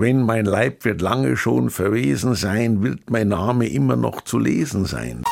Wenn mein Leib wird lange schon verwesen sein, wird mein Name immer noch zu lesen sein.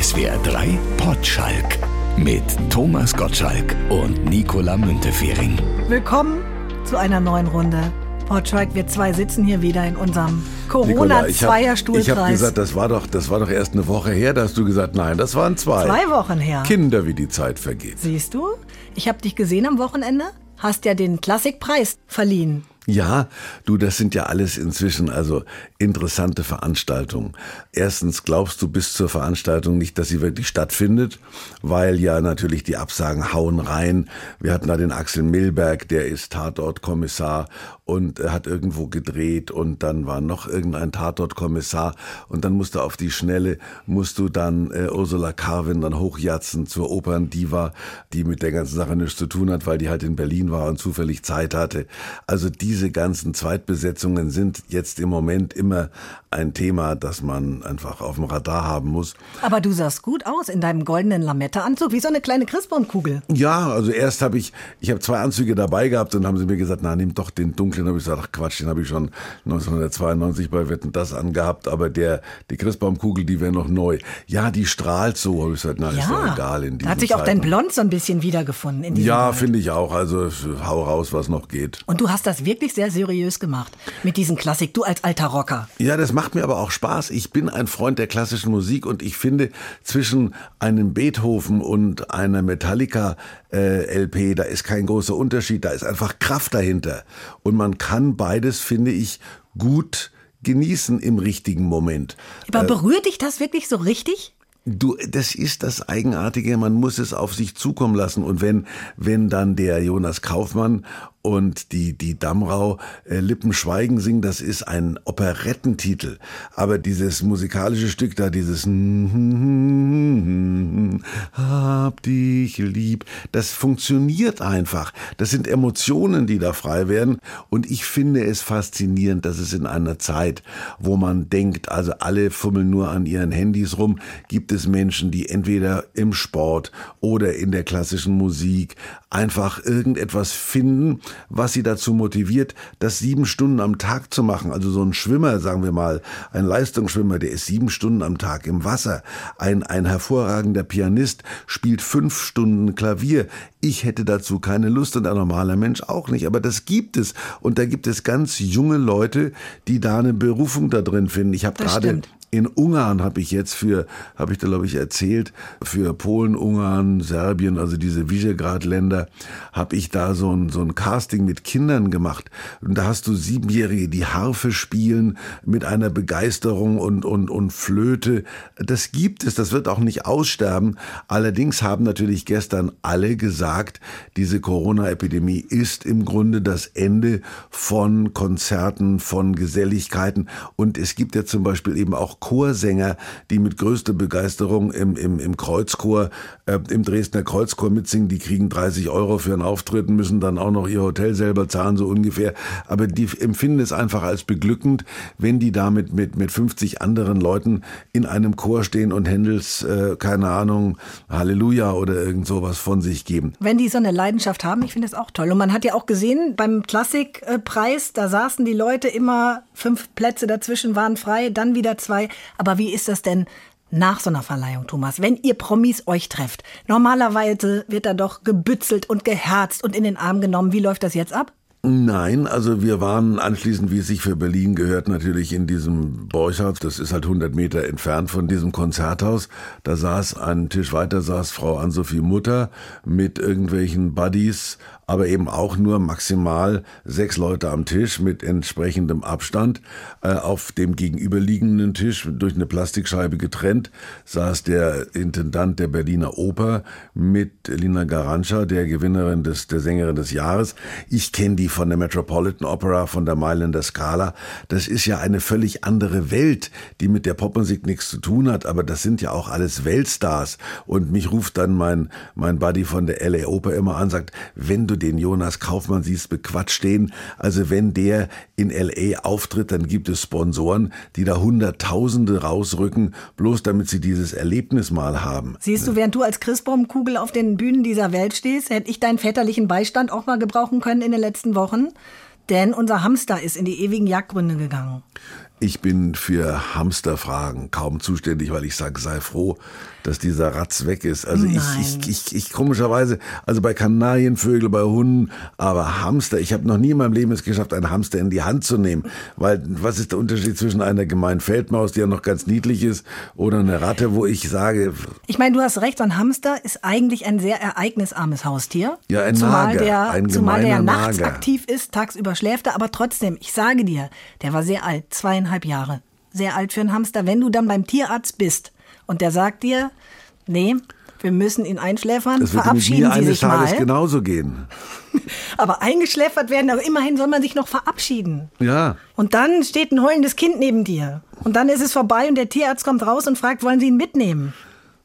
SWR 3 Potschalk mit Thomas Gottschalk und Nicola Müntefering. Willkommen zu einer neuen Runde. Potschalk, wir zwei sitzen hier wieder in unserem Nicola, ich habe hab gesagt, das war, doch, das war doch erst eine Woche her, da hast du gesagt, nein, das waren zwei. Zwei Wochen her. Kinder, wie die Zeit vergeht. Siehst du? Ich habe dich gesehen am Wochenende. Hast ja den Klassikpreis verliehen. Ja, du, das sind ja alles inzwischen also interessante Veranstaltungen. Erstens glaubst du bis zur Veranstaltung nicht, dass sie wirklich stattfindet, weil ja natürlich die Absagen hauen rein. Wir hatten da den Axel Milberg, der ist Tatortkommissar und hat irgendwo gedreht und dann war noch irgendein Tatortkommissar und dann musste auf die Schnelle, musst du dann äh, Ursula Carvin dann hochjatzen zur Operndiva, die mit der ganzen Sache nichts zu tun hat, weil die halt in Berlin war und zufällig Zeit hatte. Also diese ganzen Zweitbesetzungen sind jetzt im Moment immer ein Thema, das man einfach auf dem Radar haben muss. Aber du sahst gut aus in deinem goldenen Lametta-Anzug, wie so eine kleine Christbaumkugel. Ja, also erst habe ich, ich habe zwei Anzüge dabei gehabt und haben sie mir gesagt, na nimm doch den dunklen. habe ich gesagt, ach Quatsch, den habe ich schon 1992 bei Wetten das angehabt, aber der die Christbaumkugel, die wäre noch neu. Ja, die strahlt so, habe ich gesagt, na ist doch egal in da hat sich auch dein. Blond so ein bisschen wiedergefunden in diesem Ja, finde ich auch. Also hau raus, was noch geht. Und du hast das wirklich sehr seriös gemacht mit diesem Klassik, du als alter Rocker. Ja, das macht mir aber auch Spaß. Ich bin ein Freund der klassischen Musik und ich finde zwischen einem Beethoven und einer Metallica äh, LP, da ist kein großer Unterschied, da ist einfach Kraft dahinter und man kann beides, finde ich, gut genießen im richtigen Moment. Aber berührt dich das wirklich so richtig? Du, das ist das Eigenartige, man muss es auf sich zukommen lassen. Und wenn, wenn dann der Jonas Kaufmann und die, die Damrau äh, Lippen schweigen singen, das ist ein Operettentitel. Aber dieses musikalische Stück da, dieses Hab dich lieb, das funktioniert einfach. Das sind Emotionen, die da frei werden. Und ich finde es faszinierend, dass es in einer Zeit, wo man denkt, also alle fummeln nur an ihren Handys rum, gibt es Menschen, die entweder im Sport oder in der klassischen Musik einfach irgendetwas finden, was sie dazu motiviert, das sieben Stunden am Tag zu machen. Also so ein Schwimmer, sagen wir mal, ein Leistungsschwimmer, der ist sieben Stunden am Tag im Wasser. Ein, ein hervorragender Pianist spielt fünf Stunden Klavier. Ich hätte dazu keine Lust und ein normaler Mensch auch nicht. Aber das gibt es. Und da gibt es ganz junge Leute, die da eine Berufung da drin finden. Ich habe gerade. In Ungarn habe ich jetzt für, habe ich da glaube ich erzählt, für Polen, Ungarn, Serbien, also diese Visegrad-Länder, habe ich da so ein, so ein Casting mit Kindern gemacht. Und da hast du Siebenjährige, die Harfe spielen mit einer Begeisterung und, und, und Flöte. Das gibt es, das wird auch nicht aussterben. Allerdings haben natürlich gestern alle gesagt, diese Corona-Epidemie ist im Grunde das Ende von Konzerten, von Geselligkeiten. Und es gibt ja zum Beispiel eben auch Chorsänger, die mit größter Begeisterung im, im, im Kreuzchor, äh, im Dresdner Kreuzchor mitsingen. Die kriegen 30 Euro für einen Auftritt, müssen dann auch noch ihr Hotel selber zahlen, so ungefähr. Aber die empfinden es einfach als beglückend, wenn die damit mit, mit 50 anderen Leuten in einem Chor stehen und Händels, äh, keine Ahnung, Halleluja oder irgend sowas von sich geben. Wenn die so eine Leidenschaft haben, ich finde das auch toll. Und man hat ja auch gesehen, beim Klassikpreis, da saßen die Leute immer, fünf Plätze dazwischen waren frei, dann wieder zwei. Aber wie ist das denn nach so einer Verleihung, Thomas? Wenn ihr Promis euch trefft, normalerweise wird da doch gebützelt und geherzt und in den Arm genommen. Wie läuft das jetzt ab? Nein, also wir waren anschließend, wie es sich für Berlin gehört, natürlich in diesem Borchardt. Das ist halt 100 Meter entfernt von diesem Konzerthaus. Da saß einen Tisch weiter, saß Frau Ann-Sophie Mutter mit irgendwelchen Buddies, aber eben auch nur maximal sechs Leute am Tisch mit entsprechendem Abstand. Äh, auf dem gegenüberliegenden Tisch, durch eine Plastikscheibe getrennt, saß der Intendant der Berliner Oper mit Lina Garancha, der Gewinnerin des, der Sängerin des Jahres. Ich kenne die von der Metropolitan Opera, von der Mailänder Scala. Das ist ja eine völlig andere Welt, die mit der Popmusik nichts zu tun hat, aber das sind ja auch alles Weltstars. Und mich ruft dann mein, mein Buddy von der LA Oper immer an, sagt, wenn du den Jonas Kaufmann siehst, bequatscht den. Also wenn der in LA auftritt, dann gibt es Sponsoren, die da Hunderttausende rausrücken, bloß damit sie dieses Erlebnis mal haben. Siehst du, während du als Christbaumkugel auf den Bühnen dieser Welt stehst, hätte ich deinen väterlichen Beistand auch mal gebrauchen können in den letzten Wochen. denn unser Hamster ist in die ewigen Jagdgründe gegangen. Ich bin für Hamsterfragen kaum zuständig, weil ich sage, sei froh, dass dieser Ratz weg ist. Also ich, ich, ich, ich komischerweise, also bei Kanarienvögel, bei Hunden, aber Hamster, ich habe noch nie in meinem Leben es geschafft, einen Hamster in die Hand zu nehmen. Weil was ist der Unterschied zwischen einer gemeinen Feldmaus, die ja noch ganz niedlich ist, oder einer Ratte, wo ich sage. Ich meine, du hast recht, so ein Hamster ist eigentlich ein sehr ereignisarmes Haustier. Ja, ein zumal Nager, der, ein zumal der nachts Nager. aktiv ist, tagsüber schläft er, aber trotzdem, ich sage dir, der war sehr alt, zweieinhalb Jahre. Sehr alt für einen Hamster. Wenn du dann beim Tierarzt bist und der sagt dir, nee, wir müssen ihn einschläfern, Das wird verabschieden mir Sie eines sich Tages mal. genauso gehen. Aber eingeschläfert werden, aber immerhin soll man sich noch verabschieden. Ja. Und dann steht ein heulendes Kind neben dir. Und dann ist es vorbei und der Tierarzt kommt raus und fragt, wollen Sie ihn mitnehmen?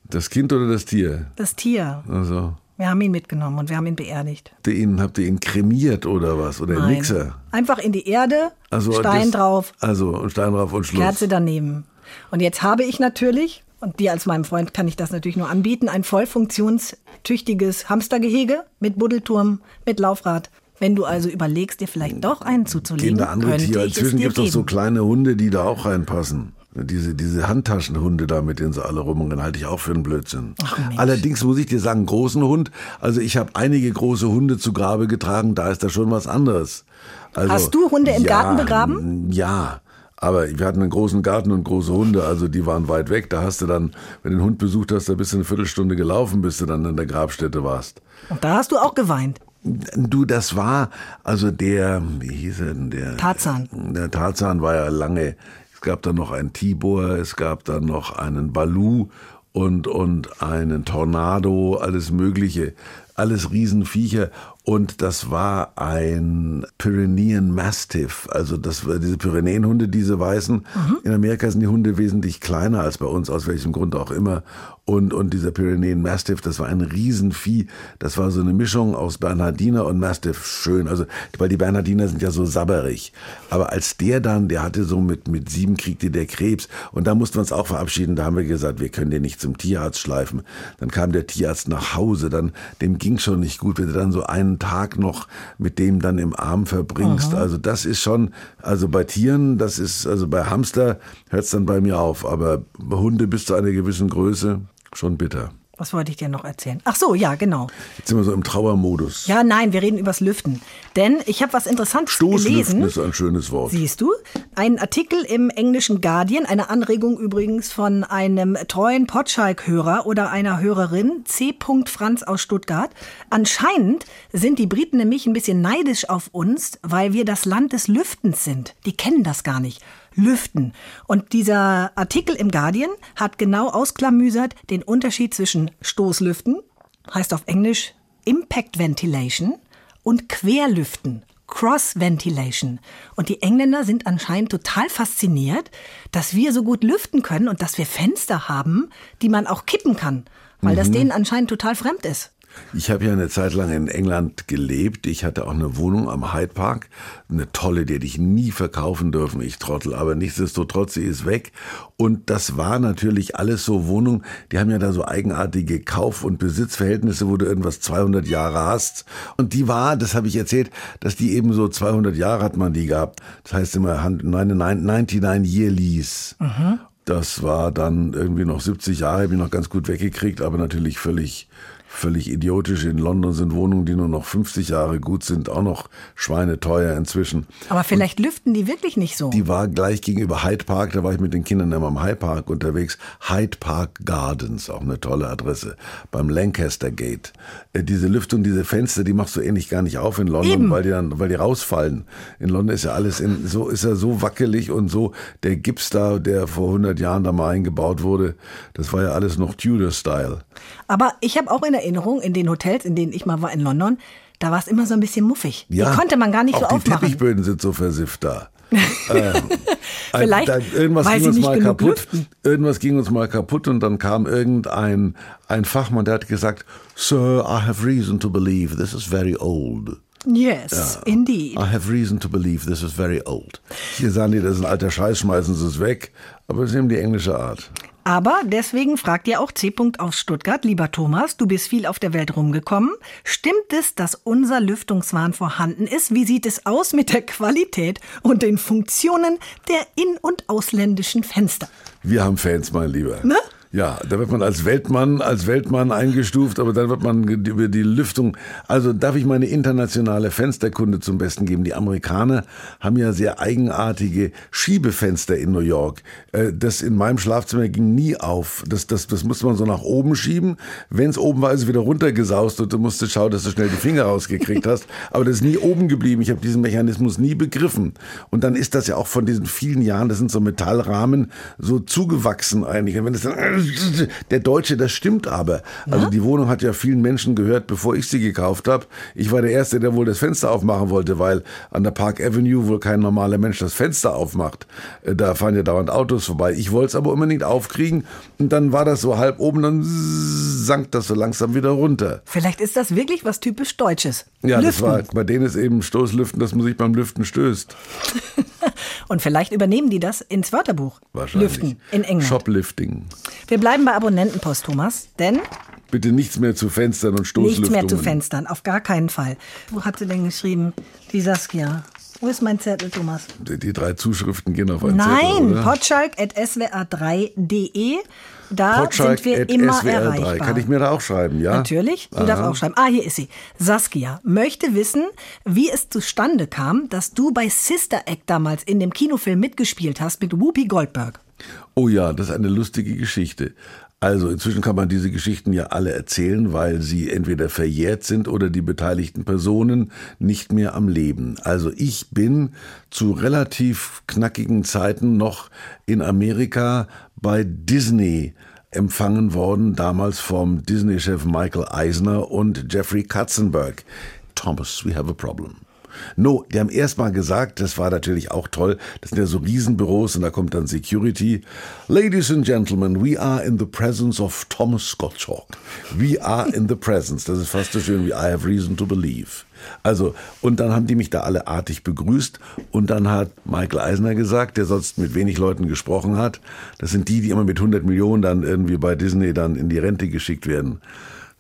Das Kind oder das Tier? Das Tier. Also. Wir haben ihn mitgenommen und wir haben ihn beerdigt. Habt ihr ihn, habt ihr ihn kremiert oder was? Oder ein Mixer? Einfach in die Erde, Also Stein das- drauf, Also und Stein drauf und Schluss. Kerze daneben. Und jetzt habe ich natürlich, und dir als meinem Freund kann ich das natürlich nur anbieten, ein voll funktionstüchtiges Hamstergehege mit Buddelturm, mit Laufrad. Wenn du also überlegst, dir vielleicht doch einen zuzulegen, Gehen da andere Tiere. Inzwischen gibt es doch so kleine Hunde, die da auch reinpassen. Diese, diese Handtaschenhunde da, mit denen sie alle rumrennen, halte ich auch für einen Blödsinn. Ach. Allerdings muss ich dir sagen, großen Hund, also ich habe einige große Hunde zu Grabe getragen, da ist da schon was anderes. Also, Hast du Hunde im ja, Garten begraben? Ja. Aber wir hatten einen großen Garten und große Hunde, also die waren weit weg. Da hast du dann, wenn du den Hund besucht hast, da bist du eine Viertelstunde gelaufen, bis du dann in der Grabstätte warst. Und da hast du auch geweint. Du, das war, also der, wie hieß er denn, der? Tarzan. Der Tarzan war ja lange, es gab dann noch einen Tibor, es gab dann noch einen Balu und, und einen Tornado, alles Mögliche, alles Riesenviecher. Und das war ein Pyrenean Mastiff, also das war diese Pyrenäenhunde, diese weißen. In Amerika sind die Hunde wesentlich kleiner als bei uns, aus welchem Grund auch immer. Und, und dieser Pyrenäen Mastiff, das war ein Riesenvieh. Das war so eine Mischung aus Bernhardiner und Mastiff. Schön. Also, weil die Bernhardiner sind ja so sabberig. Aber als der dann, der hatte so mit, mit sieben kriegte der Krebs. Und da mussten wir uns auch verabschieden. Da haben wir gesagt, wir können den nicht zum Tierarzt schleifen. Dann kam der Tierarzt nach Hause. Dann, dem ging schon nicht gut, wenn du dann so einen Tag noch mit dem dann im Arm verbringst. Also, das ist schon, also bei Tieren, das ist, also bei Hamster hört's dann bei mir auf. Aber bei Hunde bis zu einer gewissen Größe schon bitter. Was wollte ich dir noch erzählen? Ach so, ja, genau. Jetzt sind wir so im Trauermodus. Ja, nein, wir reden übers Lüften. Denn ich habe was Interessantes Stoßlüften gelesen. ist ein schönes Wort. Siehst du? Ein Artikel im englischen Guardian, eine Anregung übrigens von einem treuen Potschalk-Hörer oder einer Hörerin, C. Franz aus Stuttgart. Anscheinend sind die Briten nämlich ein bisschen neidisch auf uns, weil wir das Land des Lüftens sind. Die kennen das gar nicht. Lüften. Und dieser Artikel im Guardian hat genau ausklamüsert den Unterschied zwischen Stoßlüften, heißt auf Englisch Impact Ventilation, und Querlüften. Cross Ventilation. Und die Engländer sind anscheinend total fasziniert, dass wir so gut lüften können und dass wir Fenster haben, die man auch kippen kann. Weil das denen anscheinend total fremd ist. Ich habe ja eine Zeit lang in England gelebt. Ich hatte auch eine Wohnung am Hyde Park. Eine tolle, die hätte ich nie verkaufen dürfen, ich Trottel. Aber nichtsdestotrotz, sie ist weg. Und das war natürlich alles so Wohnungen, die haben ja da so eigenartige Kauf- und Besitzverhältnisse, wo du irgendwas 200 Jahre hast. Und die war, das habe ich erzählt, dass die eben so 200 Jahre hat man die gehabt. Das heißt immer 99 Year Lease. Das war dann irgendwie noch 70 Jahre, habe ich noch ganz gut weggekriegt, aber natürlich völlig, völlig idiotisch. In London sind Wohnungen, die nur noch 50 Jahre gut sind, auch noch schweineteuer inzwischen. Aber vielleicht lüften die wirklich nicht so. Die war gleich gegenüber Hyde Park, da war ich mit den Kindern immer am Hyde Park unterwegs. Hyde Park Gardens, auch eine tolle Adresse, beim Lancaster Gate. Äh, diese Lüftung, diese Fenster, die machst du ähnlich gar nicht auf in London, Eben. weil die dann, weil die rausfallen. In London ist ja alles in, so, ist er so wackelig und so, der Gips da, der vor 100 Jahren da mal eingebaut wurde, das war ja alles noch Tudor-Style. Aber ich habe auch in Erinnerung, in den Hotels, in denen ich mal war in London, da war es immer so ein bisschen muffig. Die konnte man gar nicht auch so die aufmachen. Teppichböden sind so versifft da. ähm, Vielleicht, dann, irgendwas ging uns mal kaputt. lüften. Irgendwas ging uns mal kaputt und dann kam irgendein ein Fachmann, der hat gesagt, Sir, I have reason to believe this is very old. Yes, indeed. I have reason to believe this is very old. Hier sagen die, das ist ein alter Scheiß, schmeißen Sie es weg. Aber es ist eben die englische Art. Aber deswegen fragt ihr auch C. aus Stuttgart, lieber Thomas, du bist viel auf der Welt rumgekommen. Stimmt es, dass unser Lüftungswahn vorhanden ist? Wie sieht es aus mit der Qualität und den Funktionen der in- und ausländischen Fenster? Wir haben Fans, mein Lieber. Ne? Ja, da wird man als Weltmann, als Weltmann eingestuft, aber dann wird man über die Lüftung. Also darf ich meine internationale Fensterkunde zum Besten geben. Die Amerikaner haben ja sehr eigenartige Schiebefenster in New York. Äh, das in meinem Schlafzimmer ging nie auf. Das, das, das musste man so nach oben schieben. Wenn es oben war, ist es wieder runtergesaust und du musstest schauen, dass du schnell die Finger rausgekriegt hast. Aber das ist nie oben geblieben. Ich habe diesen Mechanismus nie begriffen. Und dann ist das ja auch von diesen vielen Jahren, das sind so Metallrahmen, so zugewachsen eigentlich. Und wenn es dann der Deutsche, das stimmt aber. Also die Wohnung hat ja vielen Menschen gehört, bevor ich sie gekauft habe. Ich war der Erste, der wohl das Fenster aufmachen wollte, weil an der Park Avenue wohl kein normaler Mensch das Fenster aufmacht. Äh, da fahren ja dauernd Autos vorbei. Ich wollte es aber unbedingt aufkriegen und dann war das so halb oben, dann sank das so langsam wieder runter. Vielleicht ist das wirklich was typisch Deutsches. Ja, Lüften. das war, bei denen ist eben Stoßlüften, dass man sich beim Lüften stößt. und vielleicht übernehmen die das ins Wörterbuch. Wahrscheinlich. Lüften in England. Shoplifting. Wir bleiben bei Abonnentenpost, Thomas, denn Bitte nichts mehr zu Fenstern und Stoßlüftungen. Nichts mehr zu Fenstern, auf gar keinen Fall. Wo hat sie denn geschrieben? Die Saskia. Wo ist mein Zettel, Thomas? Die, die drei Zuschriften gehen auf einen Nein, Zettel, potschalk.swr3.de. Da Potschalk sind wir immer SWR3. erreichbar. Kann ich mir da auch schreiben, ja? Natürlich, du Aha. darfst auch schreiben. Ah, hier ist sie. Saskia möchte wissen, wie es zustande kam, dass du bei Sister Act damals in dem Kinofilm mitgespielt hast mit Whoopi Goldberg. Oh ja, das ist eine lustige Geschichte. Also inzwischen kann man diese Geschichten ja alle erzählen, weil sie entweder verjährt sind oder die beteiligten Personen nicht mehr am Leben. Also ich bin zu relativ knackigen Zeiten noch in Amerika bei Disney empfangen worden, damals vom Disney-Chef Michael Eisner und Jeffrey Katzenberg. Thomas, we have a problem. No, die haben erst mal gesagt, das war natürlich auch toll, das sind ja so Riesenbüros und da kommt dann Security. Ladies and Gentlemen, we are in the presence of Thomas Gottschalk. We are in the presence. Das ist fast so schön wie I have reason to believe. Also, und dann haben die mich da alle artig begrüßt und dann hat Michael Eisner gesagt, der sonst mit wenig Leuten gesprochen hat, das sind die, die immer mit 100 Millionen dann irgendwie bei Disney dann in die Rente geschickt werden.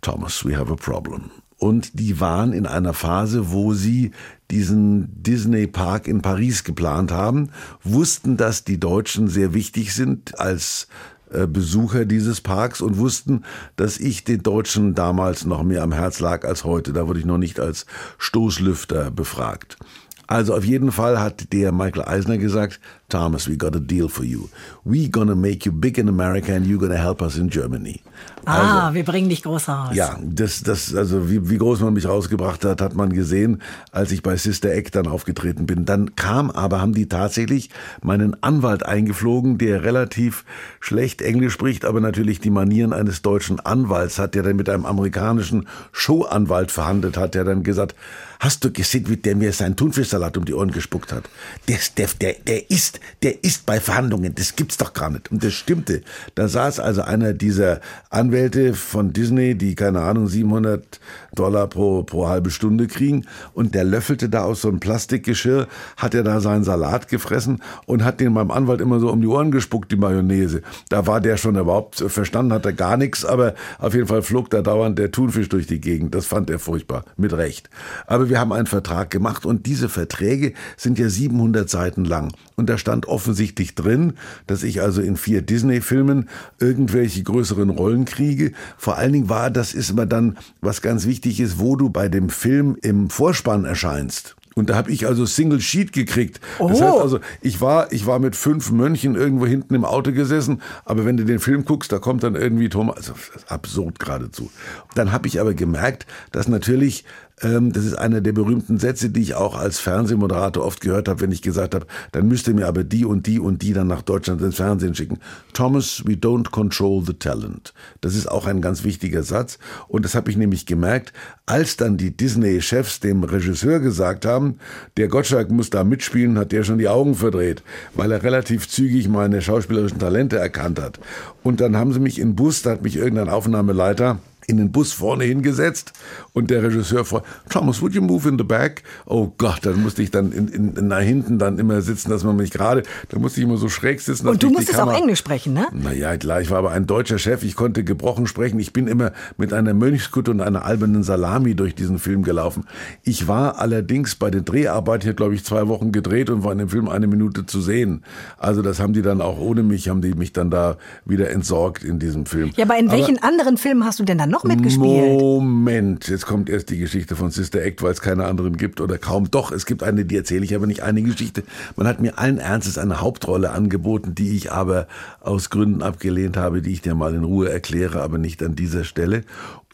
Thomas, we have a problem. Und die waren in einer Phase, wo sie diesen Disney Park in Paris geplant haben, wussten, dass die Deutschen sehr wichtig sind als äh, Besucher dieses Parks und wussten, dass ich den Deutschen damals noch mehr am Herz lag als heute. Da wurde ich noch nicht als Stoßlüfter befragt. Also auf jeden Fall hat der Michael Eisner gesagt, Thomas, we got a deal for you. We gonna make you big in America and you gonna help us in Germany. Ah, also, wir bringen dich groß raus. Ja, das, das, also wie, wie groß man mich rausgebracht hat, hat man gesehen, als ich bei Sister Eck dann aufgetreten bin. Dann kam aber, haben die tatsächlich meinen Anwalt eingeflogen, der relativ schlecht Englisch spricht, aber natürlich die Manieren eines deutschen Anwalts hat, der dann mit einem amerikanischen Showanwalt verhandelt hat, der dann gesagt, hast du gesehen, wie der mir seinen Thunfischsalat um die Ohren gespuckt hat? Der, der, der, der ist der ist bei Verhandlungen. Das gibt's doch gar nicht. Und das stimmte. Da saß also einer dieser Anwälte von Disney, die keine Ahnung 700 Dollar pro, pro halbe Stunde kriegen. Und der löffelte da aus so einem Plastikgeschirr, hat er da seinen Salat gefressen und hat den meinem Anwalt immer so um die Ohren gespuckt, die Mayonnaise. Da war der schon überhaupt verstanden, hat er gar nichts, aber auf jeden Fall flog da dauernd der Thunfisch durch die Gegend. Das fand er furchtbar. Mit Recht. Aber wir haben einen Vertrag gemacht und diese Verträge sind ja 700 Seiten lang. Und da stand offensichtlich drin, dass ich also in vier Disney-Filmen irgendwelche größeren Rollen kriege. Vor allen Dingen war, das ist immer dann, was ganz wichtig ist, wo du bei dem Film im Vorspann erscheinst. Und da habe ich also Single Sheet gekriegt. Oh. Das heißt also, ich war, ich war mit fünf Mönchen irgendwo hinten im Auto gesessen, aber wenn du den Film guckst, da kommt dann irgendwie Thomas, also absurd geradezu. Dann habe ich aber gemerkt, dass natürlich das ist einer der berühmten Sätze, die ich auch als Fernsehmoderator oft gehört habe, wenn ich gesagt habe, dann müsst ihr mir aber die und die und die dann nach Deutschland ins Fernsehen schicken. Thomas, we don't control the talent. Das ist auch ein ganz wichtiger Satz. Und das habe ich nämlich gemerkt, als dann die Disney-Chefs dem Regisseur gesagt haben, der Gottschalk muss da mitspielen, hat der schon die Augen verdreht, weil er relativ zügig meine schauspielerischen Talente erkannt hat. Und dann haben sie mich in Bus, da hat mich irgendein Aufnahmeleiter in den Bus vorne hingesetzt und der Regisseur fragt, Thomas, would you move in the back? Oh Gott, dann musste ich dann in, in, nach hinten dann immer sitzen, dass man mich gerade, da musste ich immer so schräg sitzen. Und du musstest auch Englisch sprechen, ne? Naja, klar, ich war aber ein deutscher Chef, ich konnte gebrochen sprechen. Ich bin immer mit einer Mönchskutte und einer albernen Salami durch diesen Film gelaufen. Ich war allerdings bei den Dreharbeiten, ich glaube ich, zwei Wochen gedreht und war in dem Film eine Minute zu sehen. Also das haben die dann auch ohne mich, haben die mich dann da wieder entsorgt in diesem Film. Ja, aber in aber welchen anderen Filmen hast du denn dann noch mitgespielt? Moment, jetzt kommt erst die Geschichte von Sister Act, weil es keine anderen gibt oder kaum. Doch, es gibt eine, die erzähle ich aber nicht eine Geschichte. Man hat mir allen Ernstes eine Hauptrolle angeboten, die ich aber aus Gründen abgelehnt habe, die ich dir mal in Ruhe erkläre, aber nicht an dieser Stelle.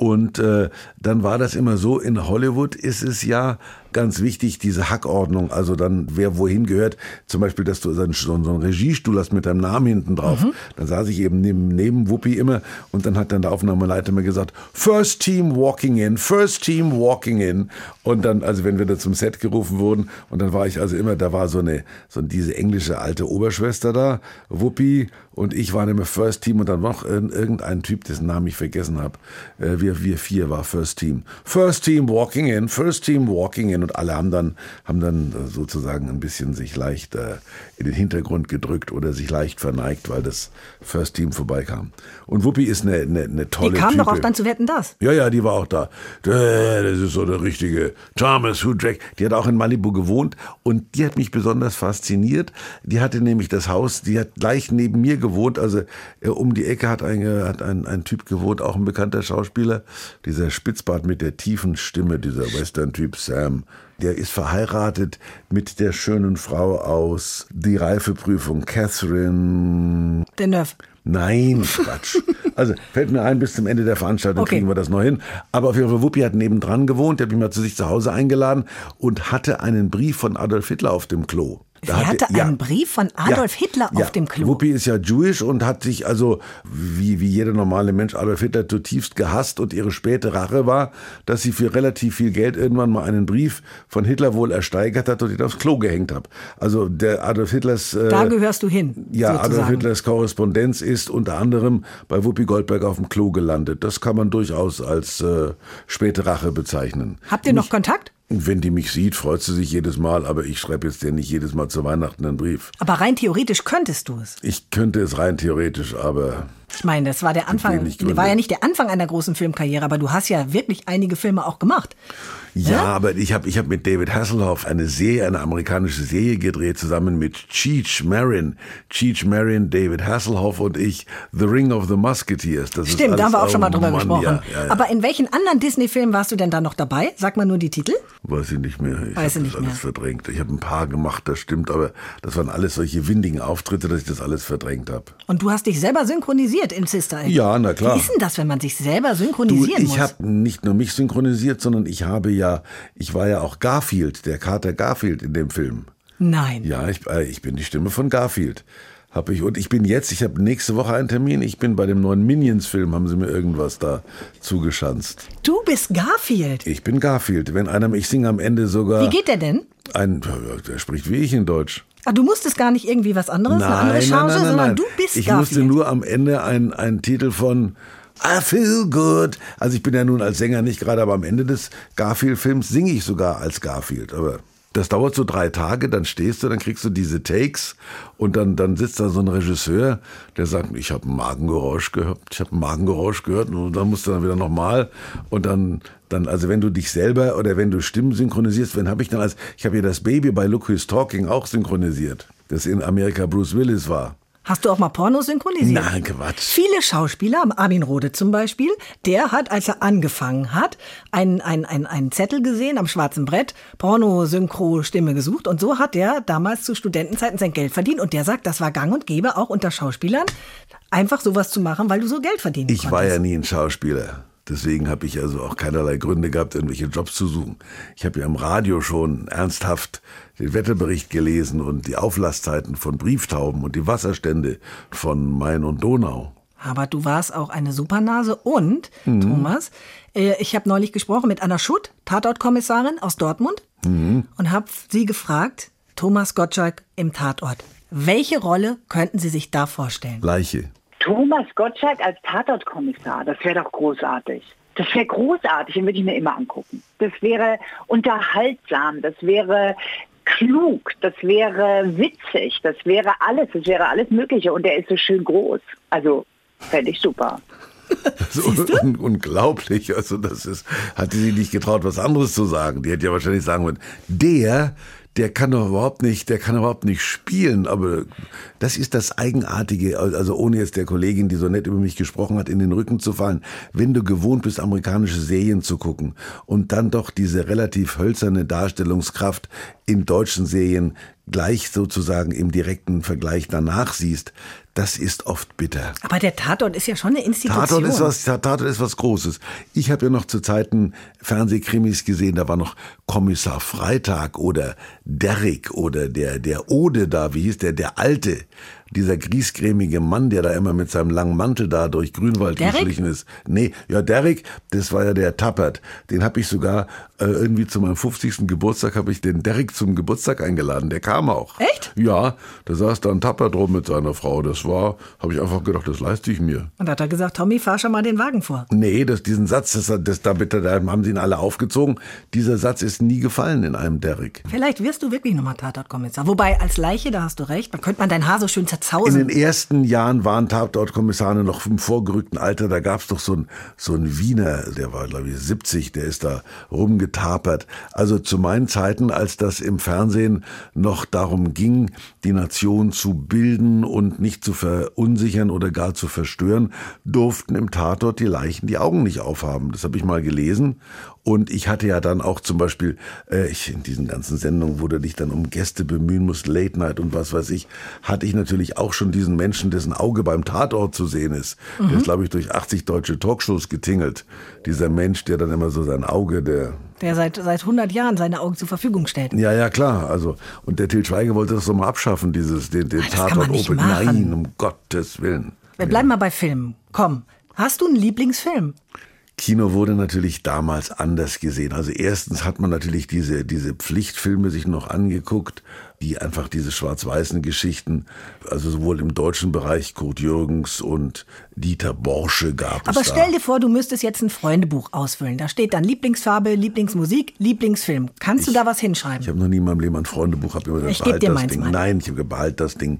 Und äh, dann war das immer so, in Hollywood ist es ja ganz wichtig, diese Hackordnung, also dann wer wohin gehört, zum Beispiel, dass du so einen, so einen Regiestuhl hast mit deinem Namen hinten drauf. Mhm. Dann saß ich eben neben, neben Wuppi immer und dann hat dann der Aufnahmeleiter mir gesagt, First Team walking in, First Team walking in. Und dann, also wenn wir da zum Set gerufen wurden und dann war ich also immer, da war so eine, so diese englische alte Oberschwester da, Wuppi und ich waren immer First Team und dann noch irgendein Typ, dessen Namen ich vergessen habe. Äh, wir, wir vier war First Team. First Team walking in, First Team walking in und alle haben dann, haben dann äh, sozusagen ein bisschen sich leicht äh, in den Hintergrund gedrückt oder sich leicht verneigt, weil das First Team vorbeikam. Und Wuppi ist eine, eine, eine tolle Die kam Type. doch auch dann zu Wetten, das? Ja, ja, die war auch da. Das ist so eine richtige Thomas Hudrack. Die hat auch in Malibu gewohnt und die hat mich besonders fasziniert. Die hatte nämlich das Haus, die hat gleich neben mir gewohnt, also äh, um die Ecke hat ein, hat ein, ein Typ gewohnt, auch ein bekannter Schauspieler, dieser Spitzbart mit der tiefen Stimme, dieser Western-Typ Sam. Der ist verheiratet mit der schönen Frau aus Die Reifeprüfung, Catherine. Deneuve. Nein, Quatsch. Also fällt mir ein, bis zum Ende der Veranstaltung okay. kriegen wir das noch hin. Aber auf jeden Fall, Wuppi hat nebendran gewohnt, der hat mich mal zu sich zu Hause eingeladen und hatte einen Brief von Adolf Hitler auf dem Klo. Er hatte, hatte einen Brief von Adolf ja, Hitler ja. auf dem Klo. Wuppi ist ja Jewish und hat sich also, wie, wie jeder normale Mensch, Adolf Hitler zutiefst gehasst und ihre späte Rache war, dass sie für relativ viel Geld irgendwann mal einen Brief von Hitler wohl ersteigert hat und ihn aufs Klo gehängt hat. Also der Adolf Hitlers... Äh, da gehörst du hin. Ja, sozusagen. Adolf Hitlers Korrespondenz ist unter anderem bei Wuppi Goldberg auf dem Klo gelandet. Das kann man durchaus als äh, späte Rache bezeichnen. Habt ihr noch Nicht, Kontakt? Wenn die mich sieht, freut sie sich jedes Mal, aber ich schreibe jetzt dir nicht jedes Mal zu Weihnachten einen Brief. Aber rein theoretisch könntest du es. Ich könnte es rein theoretisch, aber. Ich meine, das war der Anfang, war ja nicht der Anfang einer großen Filmkarriere, aber du hast ja wirklich einige Filme auch gemacht. Ja, ja? aber ich habe ich hab mit David Hasselhoff eine Serie, eine amerikanische Serie gedreht, zusammen mit Cheech Marin. Cheech Marin, David Hasselhoff und ich, The Ring of the Musketeers. Das Stimmt, da haben wir auch schon mal drüber Mann, gesprochen. Ja, ja. Aber in welchen anderen Disney-Filmen warst du denn da noch dabei? Sag mal nur die Titel. Weiß ich nicht mehr. Ich Weiß ich nicht alles mehr. verdrängt. Ich habe ein paar gemacht, das stimmt, aber das waren alles solche windigen Auftritte, dass ich das alles verdrängt habe. Und du hast dich selber synchronisiert in Sister Act? Ja, na klar. Wie ist denn das, wenn man sich selber synchronisieren du, ich muss? Ich habe nicht nur mich synchronisiert, sondern ich habe ja, ich war ja auch Garfield, der Kater Garfield in dem Film. Nein. Ja, ich, äh, ich bin die Stimme von Garfield. Hab ich. Und ich bin jetzt, ich habe nächste Woche einen Termin. Ich bin bei dem neuen Minions-Film, haben sie mir irgendwas da zugeschanzt. Du bist Garfield? Ich bin Garfield. Wenn einer, ich singe am Ende sogar. Wie geht der denn? Ein, der spricht wie ich in Deutsch. Ah, du musstest gar nicht irgendwie was anderes, nein, eine andere Charge, nein, nein, sondern du bist ich Garfield. musste nur am Ende einen, Titel von I feel good. Also ich bin ja nun als Sänger nicht gerade, aber am Ende des Garfield-Films singe ich sogar als Garfield. Aber das dauert so drei Tage, dann stehst du, dann kriegst du diese Takes und dann, dann sitzt da so ein Regisseur, der sagt, ich habe ein Magengeräusch gehört, ich habe ein Magengeräusch gehört und dann musst du dann wieder nochmal und dann, dann, also wenn du dich selber oder wenn du Stimmen synchronisierst, wenn habe ich dann als, ich habe ja das Baby bei Look Who's Talking auch synchronisiert, das in Amerika Bruce Willis war. Hast du auch mal Pornos synchronisiert? Nein, Quatsch. Viele Schauspieler, Armin Rode zum Beispiel, der hat, als er angefangen hat, einen, einen, einen, einen Zettel gesehen am schwarzen Brett, Porno-Synchro-Stimme gesucht und so hat er damals zu Studentenzeiten sein Geld verdient und der sagt, das war gang und gäbe auch unter Schauspielern, einfach sowas zu machen, weil du so Geld verdienen ich konntest. war ja nie ein Schauspieler. Deswegen habe ich also auch keinerlei Gründe gehabt, irgendwelche Jobs zu suchen. Ich habe ja im Radio schon ernsthaft den Wetterbericht gelesen und die Auflastzeiten von Brieftauben und die Wasserstände von Main und Donau. Aber du warst auch eine Supernase und, mhm. Thomas, äh, ich habe neulich gesprochen mit Anna Schutt, Tatortkommissarin aus Dortmund, mhm. und habe sie gefragt, Thomas Gottschalk im Tatort. Welche Rolle könnten Sie sich da vorstellen? Leiche. Thomas Gottschalk als Tatortkommissar, das wäre doch großartig. Das wäre großartig, den würde ich mir immer angucken. Das wäre unterhaltsam, das wäre klug, das wäre witzig, das wäre alles, das wäre alles Mögliche und der ist so schön groß. Also fände ich super. Das ist un unglaublich. Also das ist, hatte sie nicht getraut, was anderes zu sagen. Die hätte ja wahrscheinlich sagen wollen, der der kann doch überhaupt nicht, der kann überhaupt nicht spielen. Aber das ist das Eigenartige, also ohne jetzt der Kollegin, die so nett über mich gesprochen hat, in den Rücken zu fallen. Wenn du gewohnt bist, amerikanische Serien zu gucken und dann doch diese relativ hölzerne Darstellungskraft in deutschen Serien gleich sozusagen im direkten Vergleich danach siehst, das ist oft bitter. Aber der Tatort ist ja schon eine Institution. Tatort ist was, Tatort ist was Großes. Ich habe ja noch zu Zeiten Fernsehkrimis gesehen, da war noch Kommissar Freitag oder Derrick oder der, der Ode da, wie hieß der, der Alte dieser griesgrämige Mann, der da immer mit seinem langen Mantel da durch Grünwald Derek? geschlichen ist. Nee, ja, Derek, das war ja der Tappert. Den habe ich sogar äh, irgendwie zu meinem 50. Geburtstag habe ich den Derek zum Geburtstag eingeladen. Der kam auch. Echt? Ja, da saß da ein Tappert rum mit seiner Frau. Das war, habe ich einfach gedacht, das leiste ich mir. Und da hat er gesagt, Tommy, fahr schon mal den Wagen vor. Nee, das, diesen Satz, das, das, da, bitte, da haben sie ihn alle aufgezogen. Dieser Satz ist nie gefallen in einem Derek. Vielleicht wirst du wirklich nochmal Tatortkommissar. Wobei, als Leiche, da hast du recht, da könnte man dein Haar so schön zerziehen in den ersten Jahren waren Tatortkommissare noch im vorgerückten Alter. Da gab's doch so einen so ein Wiener, der war glaube ich 70, der ist da rumgetapert. Also zu meinen Zeiten, als das im Fernsehen noch darum ging, die Nation zu bilden und nicht zu verunsichern oder gar zu verstören, durften im Tatort die Leichen die Augen nicht aufhaben. Das habe ich mal gelesen und ich hatte ja dann auch zum Beispiel, äh, ich, in diesen ganzen Sendungen, wo du dich dann um Gäste bemühen musst, Late Night und was weiß ich, hatte ich natürlich auch schon diesen Menschen, dessen Auge beim Tatort zu sehen ist. Mhm. Der ist, glaube ich, durch 80 deutsche Talkshows getingelt. Dieser Mensch, der dann immer so sein Auge, der der seit, seit 100 Jahren seine Augen zur Verfügung stellt. Ja, ja, klar. Also, und der Til Schweiger wollte das doch mal abschaffen, dieses, den, den Tatort Open. Nein, um Gottes Willen. Wir bleiben ja. mal bei Filmen. Komm, hast du einen Lieblingsfilm? Kino wurde natürlich damals anders gesehen. Also erstens hat man natürlich diese, diese Pflichtfilme sich noch angeguckt, die einfach diese schwarz-weißen Geschichten, also sowohl im deutschen Bereich Kurt Jürgens und Dieter Borsche gab Aber es stell da. dir vor, du müsstest jetzt ein Freundebuch ausfüllen. Da steht dann Lieblingsfarbe, Lieblingsmusik, Lieblingsfilm. Kannst ich, du da was hinschreiben? Ich habe noch nie in meinem Leben ein Freundebuch. Hab immer gesagt, ich gebe dir meins Ding. Mal. Nein, ich habe behalt das Ding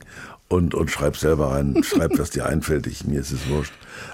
und, und schreib selber rein, schreib, was dir einfällt. Ich, mir ist es wurscht.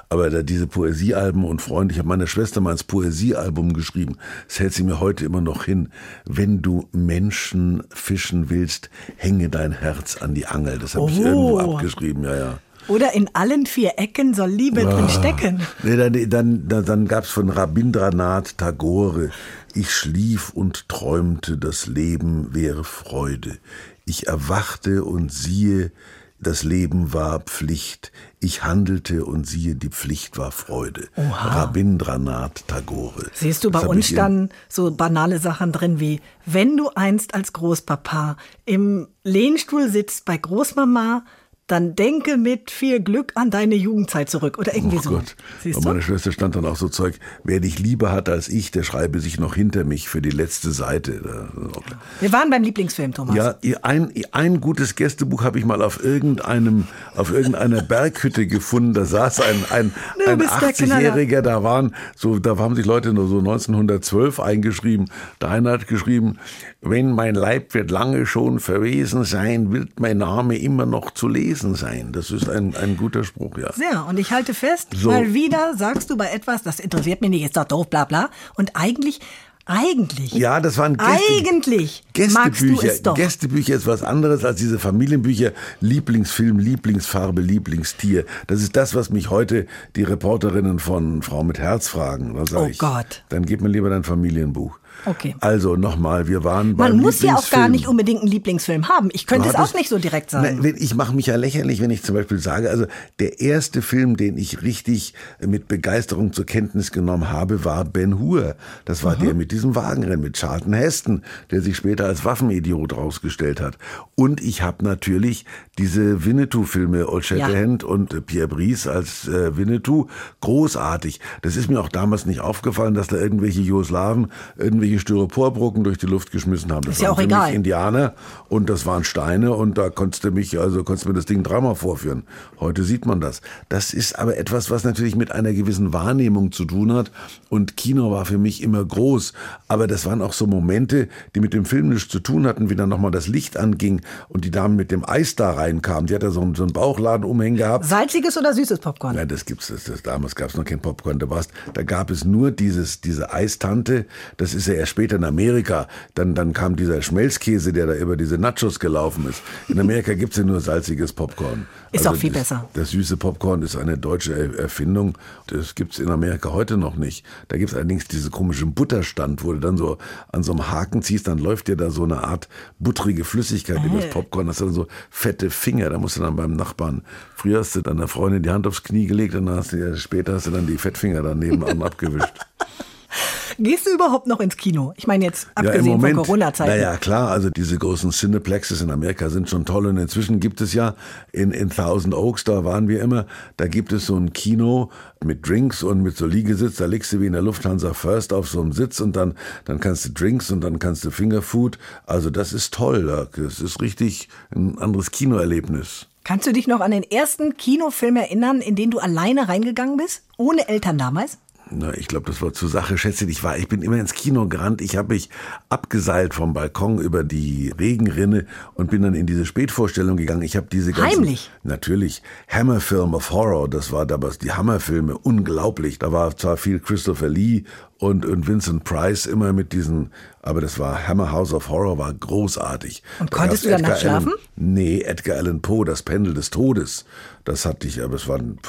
Aber da diese Poesiealben und Freunde, ich habe meiner Schwester mal ins Poesiealbum geschrieben, das hält sie mir heute immer noch hin. Wenn du Menschen fischen willst, hänge dein Herz an die Angel. Das habe oh. ich irgendwo abgeschrieben, ja, ja. Oder in allen vier Ecken soll Liebe ah. drin stecken. Nee, dann dann, dann, dann gab es von Rabindranath Tagore, ich schlief und träumte, das Leben wäre Freude. Ich erwachte und siehe, das Leben war Pflicht, ich handelte und siehe, die Pflicht war Freude. Oha. Rabindranath Tagore. Siehst du bei uns dann so banale Sachen drin wie, wenn du einst als Großpapa im Lehnstuhl sitzt bei Großmama, dann denke mit viel Glück an deine Jugendzeit zurück oder irgendwie oh so. Gott. Siehst du? Meine Schwester stand dann auch so Zeug, wer dich lieber hat als ich, der schreibe sich noch hinter mich für die letzte Seite. Wir waren beim Lieblingsfilm, Thomas. Ja, ein, ein gutes Gästebuch habe ich mal auf irgendeinem, auf irgendeiner Berghütte gefunden. Da saß ein, ein, ein 80-Jähriger, da waren so, da haben sich Leute nur so 1912 eingeschrieben. Der eine hat geschrieben, wenn mein Leib wird lange schon verwesen sein, wird mein Name immer noch zu lesen sein. Das ist ein, ein guter Spruch, ja. Sehr, und ich halte fest, so. mal wieder sagst du bei etwas, das interessiert mich nicht, ist doch doof, bla bla. Und eigentlich eigentlich. Ja, das waren Gäste, Eigentlich Gästebücher. Gästebücher ist was anderes als diese Familienbücher. Lieblingsfilm, Lieblingsfarbe, Lieblingstier. Das ist das, was mich heute die Reporterinnen von Frau mit Herz fragen. oh ich, Gott. Dann gib mir lieber dein Familienbuch. Okay. Also nochmal, wir waren bei Man muss ja auch gar nicht unbedingt einen Lieblingsfilm haben. Ich könnte es auch nicht so direkt sagen. Na, ich mache mich ja lächerlich, wenn ich zum Beispiel sage, also der erste Film, den ich richtig mit Begeisterung zur Kenntnis genommen habe, war Ben Hur. Das war mhm. der mit diesem Wagenrennen, mit Charlton Heston, der sich später als Waffenidiot rausgestellt hat. Und ich habe natürlich diese Winnetou-Filme, Old Shatterhand ja. und Pierre Brice als äh, Winnetou, großartig. Das ist mir auch damals nicht aufgefallen, dass da irgendwelche Jugoslawen, irgendwelche irgendwelche Styroporbrocken durch die Luft geschmissen haben. Das Ist ja waren auch für egal. Mich Indianer und das waren Steine und da konntest du mich, also konntest du mir das Ding dreimal vorführen. Heute sieht man das. Das ist aber etwas, was natürlich mit einer gewissen Wahrnehmung zu tun hat und Kino war für mich immer groß. Aber das waren auch so Momente, die mit dem Film nichts zu tun hatten, wie dann nochmal das Licht anging und die Dame mit dem Eis da reinkam. Die hat da so einen, so einen Bauchladen umhängen gehabt. Salziges oder süßes Popcorn? Nein, das gibt's. Das, das, damals gab's noch kein Popcorn. Da, da gab es nur dieses, diese Eistante. Das ist ja erst später in Amerika. Dann, dann kam dieser Schmelzkäse, der da über diese Nachos gelaufen ist. In Amerika gibt's ja nur salziges Popcorn. Also Ist auch viel das, besser. Das süße Popcorn ist eine deutsche Er- Erfindung. Das gibt's in Amerika heute noch nicht. Da gibt's allerdings diese komischen Butterstand, wo du dann so an so einem Haken ziehst, dann läuft dir da so eine Art buttrige Flüssigkeit über das Popcorn. Das sind so fette Finger. Da musst du dann beim Nachbarn. Früher hast du deiner Freundin die Hand aufs Knie gelegt und dann hast du, später hast du dann die Fettfinger daneben an abgewischt. Gehst du überhaupt noch ins Kino? Ich meine jetzt Ja, abgesehen Moment, von Corona-Zeiten. Naja, klar, also diese großen Cineplexes in Amerika sind schon toll und inzwischen gibt es ja in, in Thousand Oaks, da waren wir immer, da gibt es so ein Kino mit Drinks und mit so Liegesitz, da liegst du wie in der Lufthansa First auf so einem Sitz und dann, dann kannst du Drinks und dann kannst du Fingerfood, also das ist toll, das ist richtig ein anderes Kinoerlebnis. Kannst du dich noch an den ersten Kinofilm erinnern, in den du alleine reingegangen bist? Ohne Eltern damals? Na, ich glaube, das war zur Sache. Schätze dich, war, ich bin immer ins Kino gerannt. Ich habe mich abgeseilt vom Balkon über die Regenrinne und bin dann in diese Spätvorstellung gegangen. Ich habe diese ganzen, Heimlich? Natürlich. Hammer Film of Horror, das war damals die Hammerfilme, unglaublich. Da war zwar viel Christopher Lee und, und Vincent Price immer mit diesen, aber das war Hammer House of Horror, war großartig. Und konntest du danach Edgar schlafen? Nee, Edgar Allan Poe, das Pendel des Todes. Das hatte ich, aber es waren